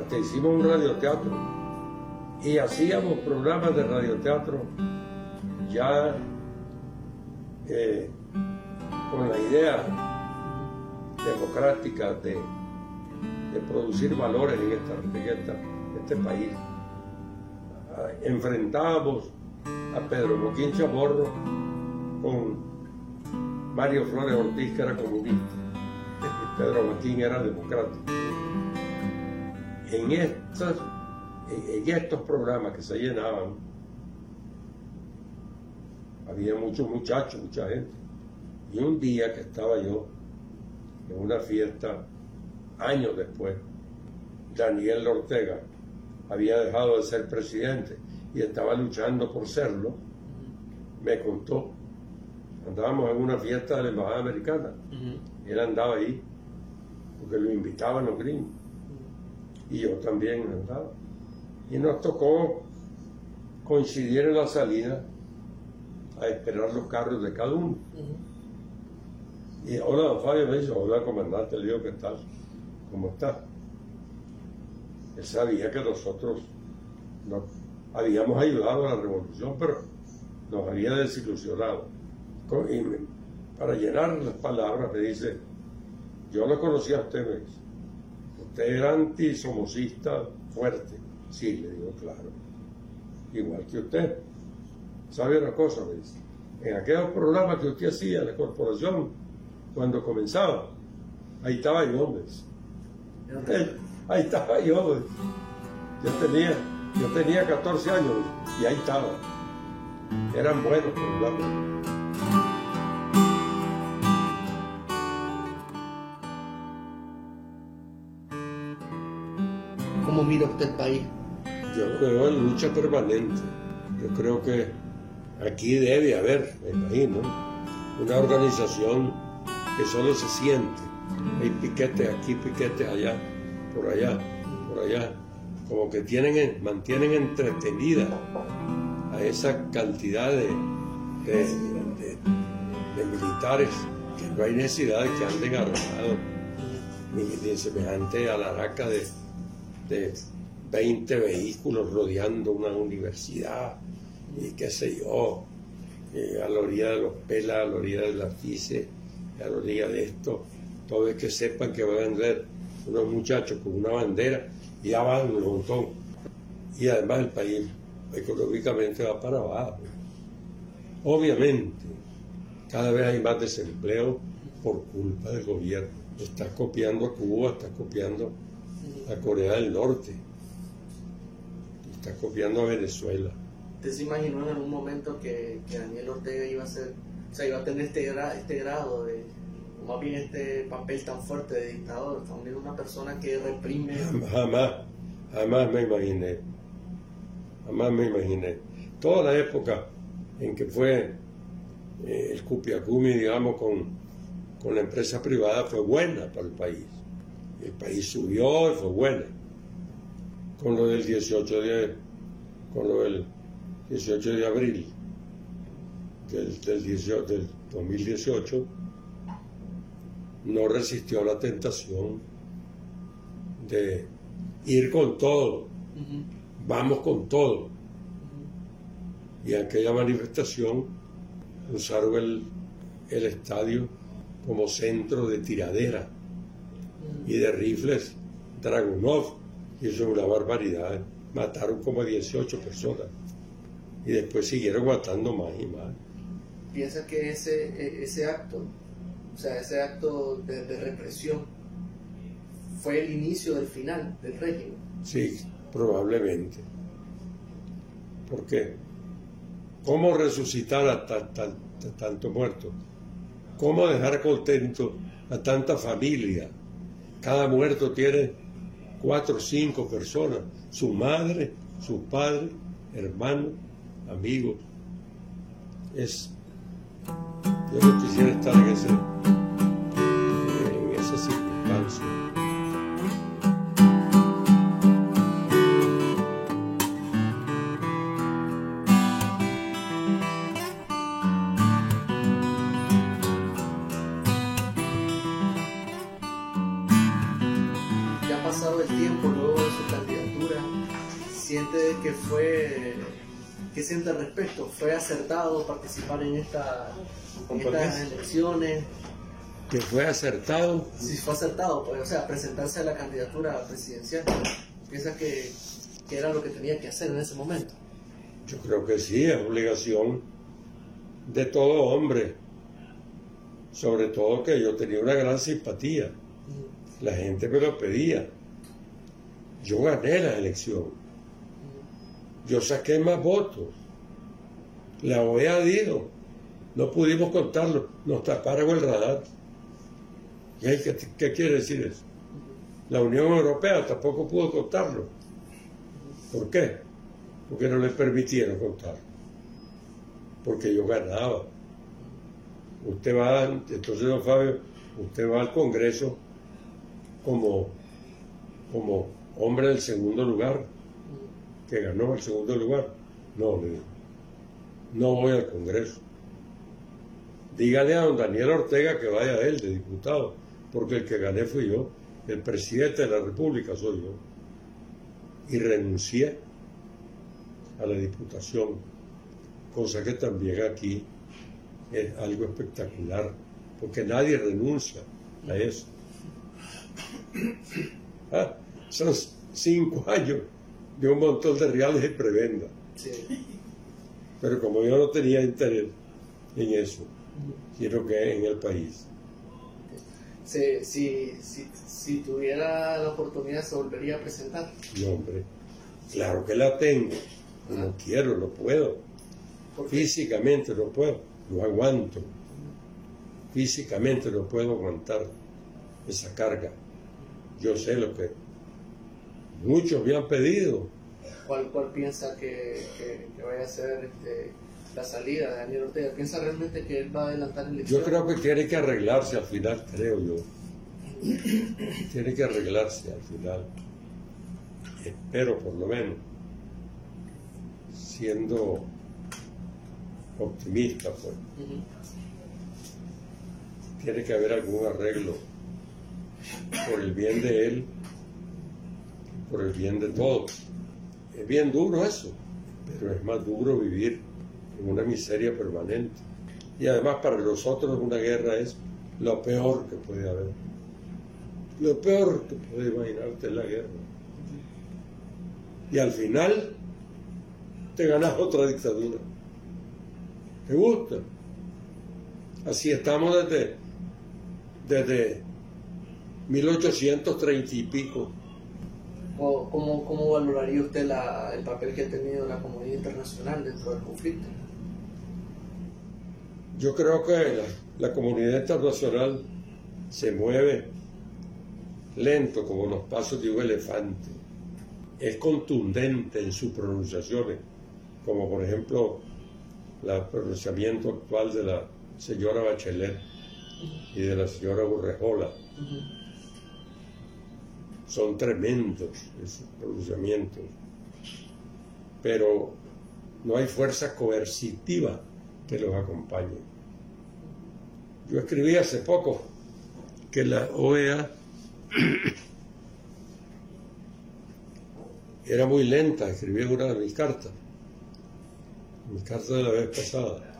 hasta hicimos un radioteatro y hacíamos programas de radioteatro ya eh, con la idea democrática de, producir valores en, este país. Ah, enfrentábamos a Pedro Moquín Chamorro con Mario Flores Ortiz, que era comunista. Pedro Moquín era democrático. En, estas, en estos programas que se llenaban, había muchos muchachos, mucha gente. Y un día que estaba yo en una fiesta, años después, Daniel Ortega había dejado de ser presidente y estaba luchando por serlo, me contó. Andábamos en una fiesta de la Embajada Americana. Él andaba ahí, porque lo invitaban los gringos. Y yo también andaba. Y nos tocó coincidir en la salida a esperar los carros de cada uno. Y hola, don Fabio me dice, hola, comandante, le digo, ¿qué tal? ¿Cómo está? Él sabía que nosotros no, habíamos ayudado a la revolución, pero nos había desilusionado. Y para llenar las palabras me dice, yo lo conocía a usted, me dice, usted era antisomocista fuerte. Sí, le digo, claro, igual que usted. ¿Sabe una cosa? Me dice, en aquellos programas que usted hacía en la corporación, cuando comenzaba, ahí estaba yo, me dice. Ahí estaba yo, yo tenía, yo tenía 14 años y ahí estaba. Eran buenos programas. ¿Cómo mira usted el país? Yo creo en lucha permanente. Yo creo que aquí debe haber, me imagino, una organización que solo se siente. Hay piquetes aquí, piquetes allá, por allá, por allá. Como que tienen, mantienen entretenida a esa cantidad de, militares que no hay necesidad de que anden armados ni, semejante a la araca de, de 20 vehículos rodeando una universidad y qué sé yo, a la orilla de los pelas, a la orilla de las fices, a la orilla de esto, todo es que sepan que van a vender unos muchachos con una bandera y ya van un montón. Y además el país económicamente va para abajo. Obviamente, cada vez hay más desempleo por culpa del gobierno. Está copiando a Cuba, está copiando a Corea del Norte, está copiando a Venezuela. ¿Usted se imaginó en algún momento que, Daniel Ortega iba a ser, o sea, iba a tener este, este grado de, o más bien este papel tan fuerte de dictador? Viendo una persona que reprime. Jamás, jamás me imaginé. Jamás me imaginé. Toda la época en que fue eh, el Cupiacumi, digamos, con, con la empresa privada fue buena para el país. El país subió y fue buena. Con lo del 18 de, con lo del 18 de abril del, del 2018, no resistió la tentación de ir con todo, vamos con todo. Y en aquella manifestación usaron el, el estadio como centro de tiradera y de rifles Dragunov, y eso es una barbaridad. Mataron como 18 personas y después siguieron matando más y más. ¿Piensa que ese, e, ese acto, o sea, ese acto de, represión, fue el inicio del final del régimen? Sí, probablemente. ¿Por qué? ¿Cómo resucitar a, tanto muerto? ¿Cómo dejar contento a tanta familia? Cada muerto tiene cuatro o cinco personas, su madre, su padre, hermano, amigos. Es, yo no quisiera estar en, ese, en esa circunstancia. ¿Qué siente al respecto? ¿Fue acertado participar en, esta, en estas elecciones? Que fue acertado. Si fue acertado, pues, o sea, presentarse a la candidatura presidencial. ¿Piensa que, que era lo que tenía que hacer en ese momento? Yo creo que sí, es obligación de todo hombre. Sobre todo que yo tenía una gran simpatía. La gente me lo pedía. Yo gané la elección. Yo saqué más votos. La OEA dijo, no pudimos contarlo, nos taparon el radar. ¿Y qué, qué quiere decir eso? La Unión Europea tampoco pudo contarlo. ¿Por qué? Porque no le permitieron contarlo. Porque yo ganaba. Usted va, entonces don Fabio, usted va al Congreso como, como hombre del segundo lugar, que ganó el segundo lugar. No, le no voy al Congreso. Dígale a don Daniel Ortega que vaya él de diputado, porque el que gané fui yo, el presidente de la República soy yo. Y renuncié a la diputación, cosa que también aquí es algo espectacular, porque nadie renuncia a eso. Ah, son cinco años de un montón de reales y prebenda. Pero como yo no tenía interés en eso, quiero que en el país. Si, si, si, tuviera la oportunidad, ¿se volvería a presentar? No, hombre, claro que la tengo. No ah. quiero, no puedo. Físicamente no puedo, no aguanto. Físicamente no puedo aguantar esa carga. Yo sé lo que muchos me han pedido. ¿Cuál, cuál piensa que, que, vaya a ser este, la salida de Daniel Ortega? ¿Piensa realmente que él va a adelantar el Yo creo que tiene que arreglarse al final, creo yo. tiene que arreglarse al final. Espero por lo menos, siendo optimista, pues. Tiene que haber algún arreglo por el bien de él, por el bien de todos. Es bien duro eso, pero es más duro vivir en una miseria permanente. Y además para nosotros una guerra es lo peor que puede haber. Lo peor que puede imaginarte es la guerra. Y al final te ganas otra dictadura. ¿Te gusta? Así estamos desde, desde 1830 y pico. ¿Cómo, cómo valoraría usted la, el papel que ha tenido la comunidad internacional dentro del conflicto? Yo creo que la, la comunidad internacional se mueve lento como los pasos de un elefante. Es contundente en sus pronunciaciones, como por ejemplo el pronunciamiento actual de la señora Bachelet y de la señora Burrejola son tremendos esos pronunciamientos, pero no hay fuerza coercitiva que los acompañe. Yo escribí hace poco que la OEA era muy lenta, escribí una de mis cartas, mis cartas de la vez pasada,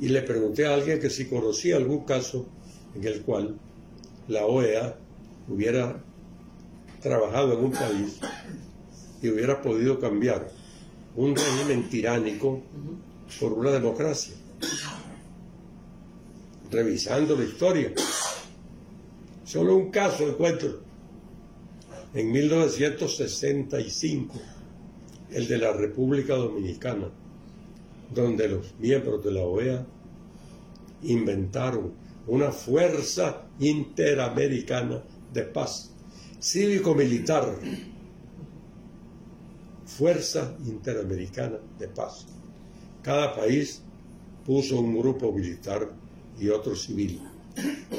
y le pregunté a alguien que si conocía algún caso en el cual la OEA hubiera trabajado en un país y hubiera podido cambiar un régimen tiránico por una democracia. Revisando la historia. Solo un caso encuentro. En 1965, el de la República Dominicana, donde los miembros de la OEA inventaron una fuerza interamericana de paz, cívico-militar, Fuerza Interamericana de Paz. Cada país puso un grupo militar y otro civil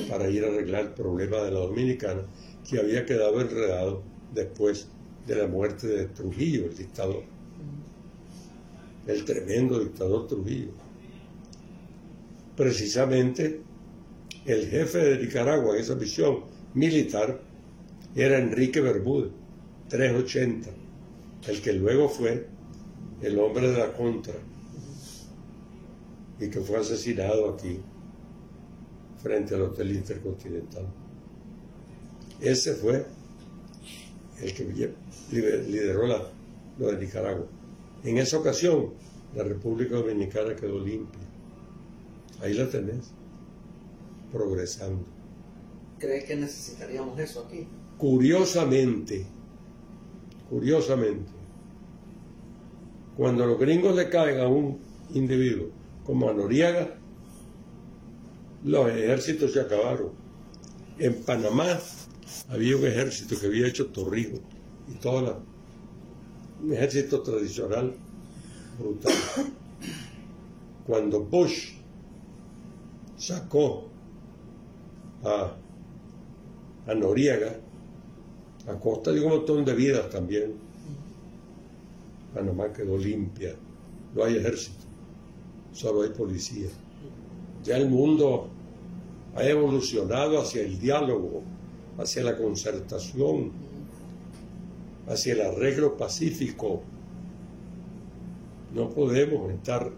para ir a arreglar el problema de la dominicana que había quedado enredado después de la muerte de Trujillo, el dictador, el tremendo dictador Trujillo. Precisamente el jefe de Nicaragua en esa misión militar era Enrique Bermúdez, 380, el que luego fue el hombre de la contra y que fue asesinado aquí frente al Hotel Intercontinental. Ese fue el que lideró la, lo de Nicaragua. En esa ocasión, la República Dominicana quedó limpia. Ahí la tenés, progresando. ¿Cree que necesitaríamos eso aquí? Curiosamente, curiosamente, cuando los gringos le caen a un individuo como a Noriega, los ejércitos se acabaron. En Panamá había un ejército que había hecho Torrijos y todo la, un ejército tradicional brutal. Cuando Bush sacó a, a Noriega, a costa de un montón de vidas también, Panamá quedó limpia, no hay ejército, solo hay policía. Ya el mundo ha evolucionado hacia el diálogo, hacia la concertación, hacia el arreglo pacífico. No podemos estar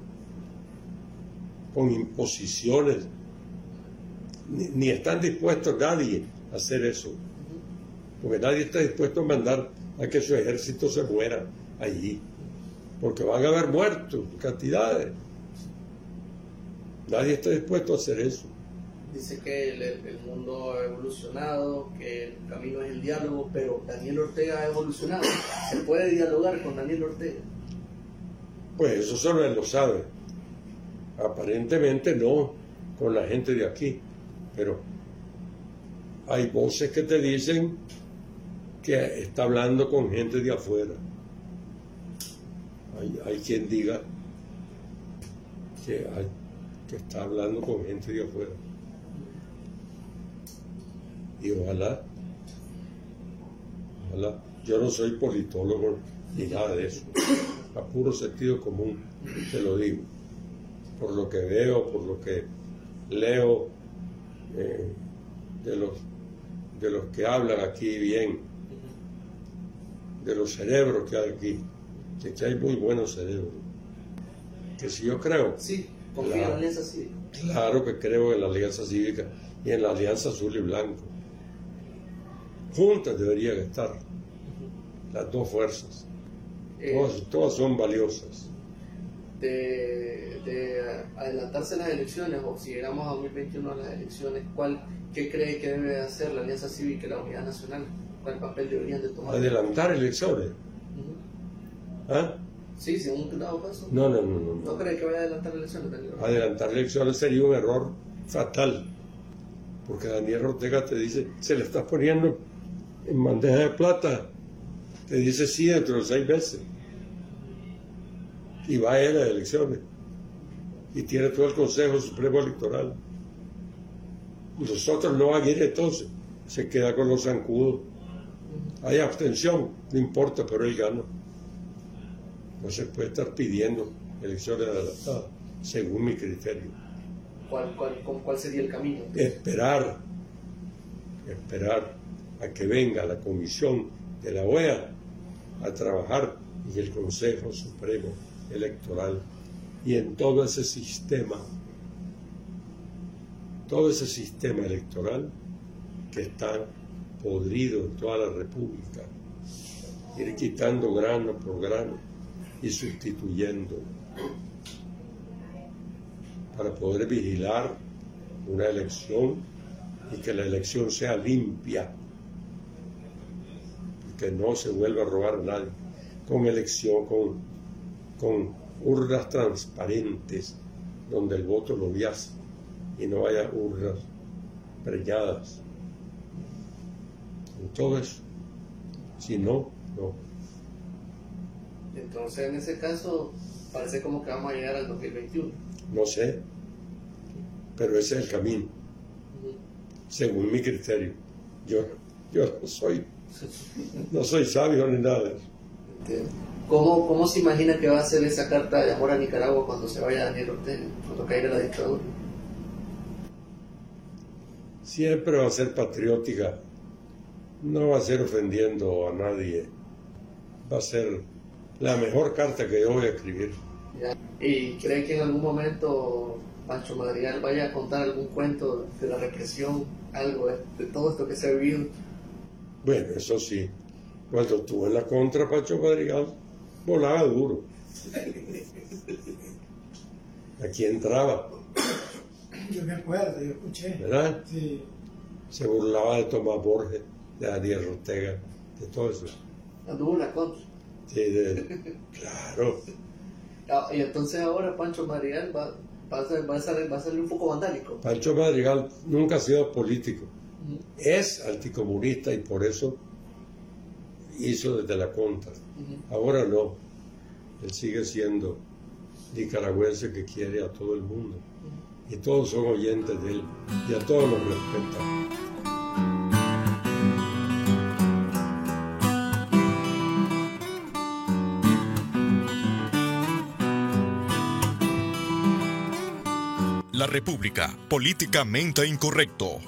con imposiciones, ni, están dispuestos nadie hacer eso, porque nadie está dispuesto a mandar a que su ejército se muera allí, porque van a haber muertos cantidades. Nadie está dispuesto a hacer eso dice que el, mundo ha evolucionado, que el camino es el diálogo, pero Daniel Ortega ha evolucionado. ¿Se puede dialogar con Daniel Ortega? Pues eso solo él lo sabe. Aparentemente no con la gente de aquí, pero hay voces que te dicen que está hablando con gente de afuera. Hay, quien diga que, que está hablando con gente de afuera. Y ojalá, ojalá, yo no soy politólogo ni nada de eso, a puro sentido común te lo digo, por lo que veo, por lo que leo eh, de, los, de los que hablan aquí bien, de los cerebros que hay aquí, que, hay muy buenos cerebros, que si yo creo... Sí, confío en la Alianza Cívica. Claro que creo en la Alianza Cívica y en la Alianza Azul y Blanco juntas deberían estar las dos fuerzas. Eh, todas, son valiosas. De, adelantarse las elecciones, o si llegamos a 2021 a las elecciones, ¿cuál, ¿qué cree que debe hacer la Alianza Cívica y la Unidad Nacional? ¿Cuál papel deberían de tomar? Adelantar elecciones. ¿Ah? Sí, si un dado caso. No, no, no, no. ¿No cree que vaya a adelantar elecciones? Adelantar elecciones sería un error fatal. Porque Daniel Ortega te dice, se le estás poniendo en bandeja de plata, te dice sí dentro de seis meses. Y va a ir a las elecciones. Y tiene todo el Consejo Supremo Electoral. Nosotros no van a ir entonces. Se queda con los zancudos. Hay abstención, no importa, pero él gana. No se puede estar pidiendo elecciones adelantadas, según mi criterio. ¿Cuál, cuál, cuál sería el camino? Esperar, esperar a que venga la comisión de la OEA a trabajar en el Consejo Supremo Electoral y en todo ese sistema, todo ese sistema electoral que está podrido en toda la República, ir quitando grano por grano y sustituyendo para poder vigilar una elección y que la elección sea limpia que no se vuelva a robar a nadie, con elección, con, con urnas transparentes, donde el voto lo viase y no haya urnas preñadas. En todo eso. Si no, no. Entonces, en ese caso, parece como que vamos a llegar al 2021. No sé, pero ese es el camino, según mi criterio. Yo, yo no soy no soy sabio ni nada. ¿Cómo, ¿Cómo se imagina que va a ser esa carta de amor a Nicaragua cuando se vaya Daniel Ortega, cuando caiga la dictadura? Siempre va a ser patriótica, No va a ser ofendiendo a nadie. Va a ser la mejor carta que yo voy a escribir. ¿Y cree que en algún momento Pancho Madrigal vaya a contar algún cuento de la represión, algo de, de todo esto que se ha vivido? Bueno, eso sí. Cuando estuvo en la contra, Pancho Madrigal volaba duro. Aquí entraba, Yo me acuerdo, yo escuché. ¿verdad? Sí, Se burlaba de Tomás Borges, de Daniel Ortega, de todo eso. Anduvo en la contra. Sí, de- claro. Ah, y entonces ahora Pancho Madrigal va, va, a ser, va, a ser, va a ser un poco vandálico. Pancho Madrigal nunca ha sido político. Es anticomunista y por eso hizo desde la contra. Ahora no. Él sigue siendo nicaragüense que quiere a todo el mundo. Y todos son oyentes de él. Y a todos los respeta. La República, políticamente incorrecto.